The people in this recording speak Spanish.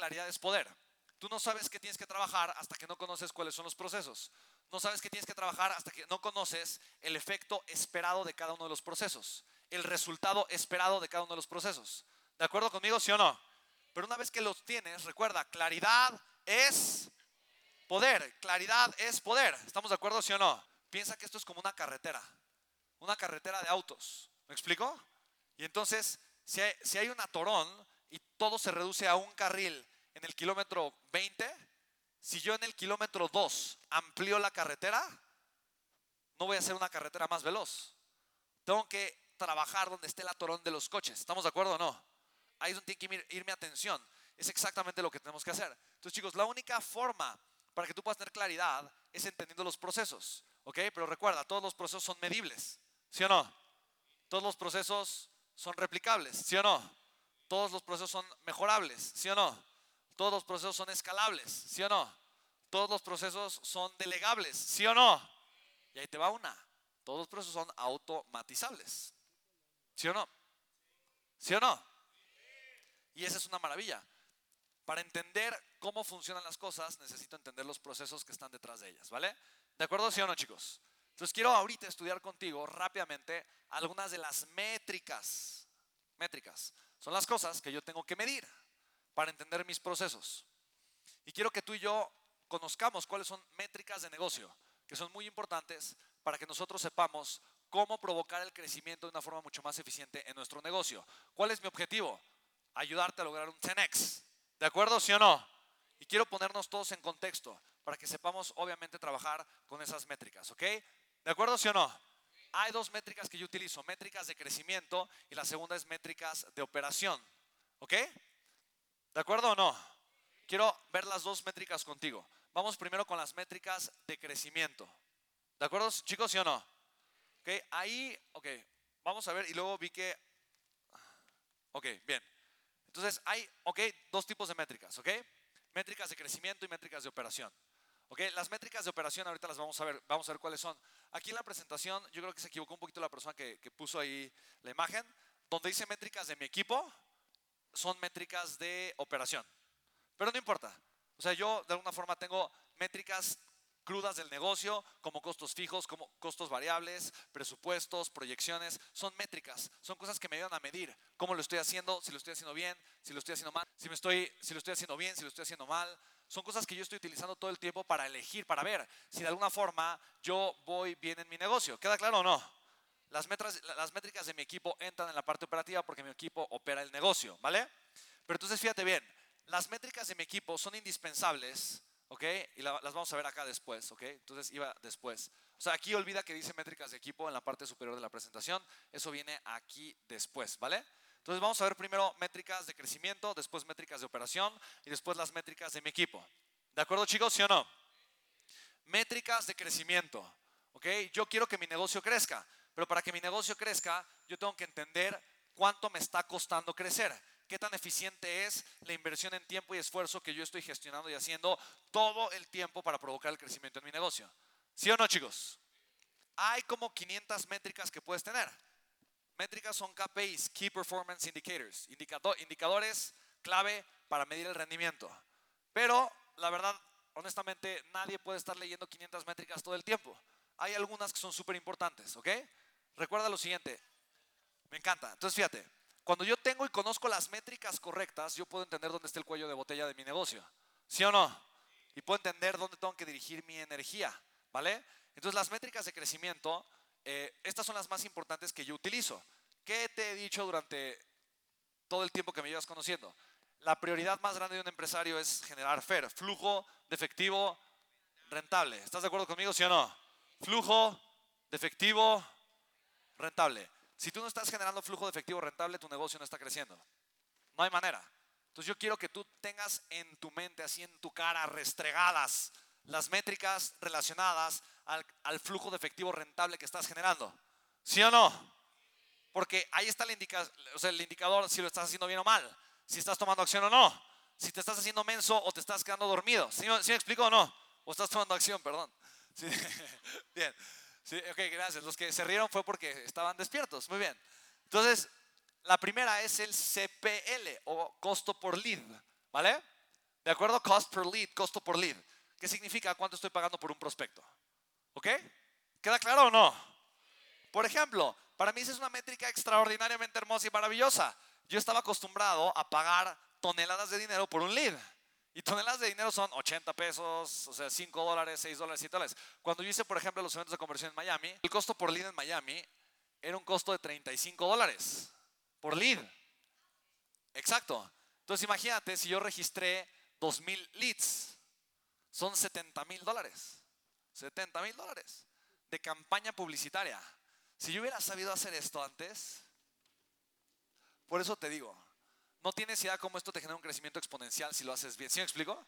claridad es poder. Tú no sabes qué tienes que trabajar hasta que no conoces cuáles son los procesos. No sabes qué tienes que trabajar hasta que no conoces el efecto esperado de cada uno de los procesos, el resultado esperado de cada uno de los procesos. ¿De acuerdo conmigo, sí o no? Pero una vez que los tienes, recuerda, claridad es poder. Claridad es poder. ¿Estamos de acuerdo, sí o no? Piensa que esto es como una carretera, una carretera de autos. ¿Me explico? Y entonces, si hay, si hay un atorón y todo se reduce a un carril en el kilómetro 20, si yo en el kilómetro 2 amplío la carretera, no voy a hacer una carretera más veloz. Tengo que trabajar donde esté el atorón de los coches. ¿Estamos de acuerdo o no? Ahí es donde tiene que ir, mi atención. Es exactamente lo que tenemos que hacer. Entonces, chicos, la única forma para que tú puedas tener claridad es entendiendo los procesos. ¿Ok? Pero recuerda, todos los procesos son medibles. ¿Sí o no? Todos los procesos son replicables. ¿Sí o no? Todos los procesos son mejorables. ¿Sí o no? Todos los procesos son escalables, ¿sí o no? Todos los procesos son delegables, ¿sí o no? Y ahí te va una. Todos los procesos son automatizables. ¿Sí o no? ¿Sí o no? Y esa es una maravilla. Para entender cómo funcionan las cosas, necesito entender los procesos que están detrás de ellas, ¿vale? ¿De acuerdo, sí o no, chicos? Entonces quiero ahorita estudiar contigo rápidamente algunas de las métricas. Métricas. Son las cosas que yo tengo que medir para entender mis procesos. Y quiero que tú y yo conozcamos cuáles son métricas de negocio, que son muy importantes para que nosotros sepamos cómo provocar el crecimiento de una forma mucho más eficiente en nuestro negocio. ¿Cuál es mi objetivo? Ayudarte a lograr un 10x. ¿De acuerdo? ¿Sí o no? Y quiero ponernos todos en contexto para que sepamos, obviamente, trabajar con esas métricas. ¿Ok? ¿De acuerdo? ¿Sí o no? Hay dos métricas que yo utilizo, métricas de crecimiento y la segunda es métricas de operación. ¿Ok? ¿De acuerdo o no? Quiero ver las dos métricas contigo. Vamos primero con las métricas de crecimiento. ¿De acuerdo, chicos, sí o no? Ok, ahí, ok, vamos a ver y luego vi que, ok, bien. Entonces hay, ok, dos tipos de métricas, ok. Métricas de crecimiento y métricas de operación. Ok, las métricas de operación ahorita las vamos a ver, vamos a ver cuáles son. Aquí en la presentación, yo creo que se equivocó un poquito la persona que, que puso ahí la imagen, donde dice métricas de mi equipo, son métricas de operación. Pero no importa. O sea, yo de alguna forma tengo métricas crudas del negocio, como costos fijos, como costos variables, presupuestos, proyecciones, son métricas, son cosas que me ayudan a medir cómo lo estoy haciendo, si lo estoy haciendo bien, si lo estoy haciendo mal, si me estoy si lo estoy haciendo bien, si lo estoy haciendo mal. Son cosas que yo estoy utilizando todo el tiempo para elegir, para ver si de alguna forma yo voy bien en mi negocio. ¿Queda claro o no? Las, las métricas de mi equipo entran en la parte operativa porque mi equipo opera el negocio, ¿vale? Pero entonces fíjate bien, las métricas de mi equipo son indispensables, ¿ok? Y las vamos a ver acá después, ¿ok? Entonces iba después. O sea, aquí olvida que dice métricas de equipo en la parte superior de la presentación. Eso viene aquí después, ¿vale? Entonces vamos a ver primero métricas de crecimiento, después métricas de operación y después las métricas de mi equipo. ¿De acuerdo, chicos? ¿Sí o no? Métricas de crecimiento. ¿Ok? Yo quiero que mi negocio crezca. Pero para que mi negocio crezca, yo tengo que entender cuánto me está costando crecer, qué tan eficiente es la inversión en tiempo y esfuerzo que yo estoy gestionando y haciendo todo el tiempo para provocar el crecimiento en mi negocio. ¿Sí o no, chicos? Hay como 500 métricas que puedes tener. Métricas son KPIs, Key Performance Indicators, indicadores clave para medir el rendimiento. Pero la verdad, honestamente, nadie puede estar leyendo 500 métricas todo el tiempo. Hay algunas que son súper importantes, ¿ok? Recuerda lo siguiente, me encanta. Entonces fíjate, cuando yo tengo y conozco las métricas correctas, yo puedo entender dónde está el cuello de botella de mi negocio. ¿Sí o no? Y puedo entender dónde tengo que dirigir mi energía, ¿vale? Entonces las métricas de crecimiento, eh, estas son las más importantes que yo utilizo. ¿Qué te he dicho durante todo el tiempo que me llevas conociendo? La prioridad más grande de un empresario es generar FER, flujo de efectivo rentable. ¿Estás de acuerdo conmigo, sí o no? Flujo de efectivo rentable. Si tú no estás generando flujo de efectivo rentable, tu negocio no está creciendo. No hay manera. Entonces yo quiero que tú tengas en tu mente, así en tu cara, restregadas las métricas relacionadas al, flujo de efectivo rentable que estás generando. ¿Sí o no? Porque ahí está el, el indicador si lo estás haciendo bien o mal, si estás tomando acción o no, si te estás haciendo menso o te estás quedando dormido. ¿Sí, me explico o no? O estás tomando acción, perdón. Bien. Sí, ok, gracias. Los que se rieron fue porque estaban despiertos. Muy bien. Entonces, la primera es el CPL o costo por lead, ¿vale? ¿De acuerdo? Cost per lead, costo por lead. ¿Qué significa cuánto estoy pagando por un prospecto? ¿Ok? ¿Queda claro o no? Por ejemplo, para mí esa es una métrica extraordinariamente hermosa y maravillosa. Yo estaba acostumbrado a pagar toneladas de dinero por un lead. Y toneladas de dinero son 80 pesos, o sea, 5 dólares, 6 dólares, 7 dólares. Cuando yo hice, por ejemplo, los eventos de conversión en Miami, el costo por lead en Miami era un costo de 35 dólares por lead. Exacto. Entonces imagínate si yo registré 2.000 leads, son 70 mil dólares. 70 mil dólares de campaña publicitaria. Si yo hubiera sabido hacer esto antes, por eso te digo, no tienes idea cómo esto te genera un crecimiento exponencial si lo haces bien. ¿Sí me explico?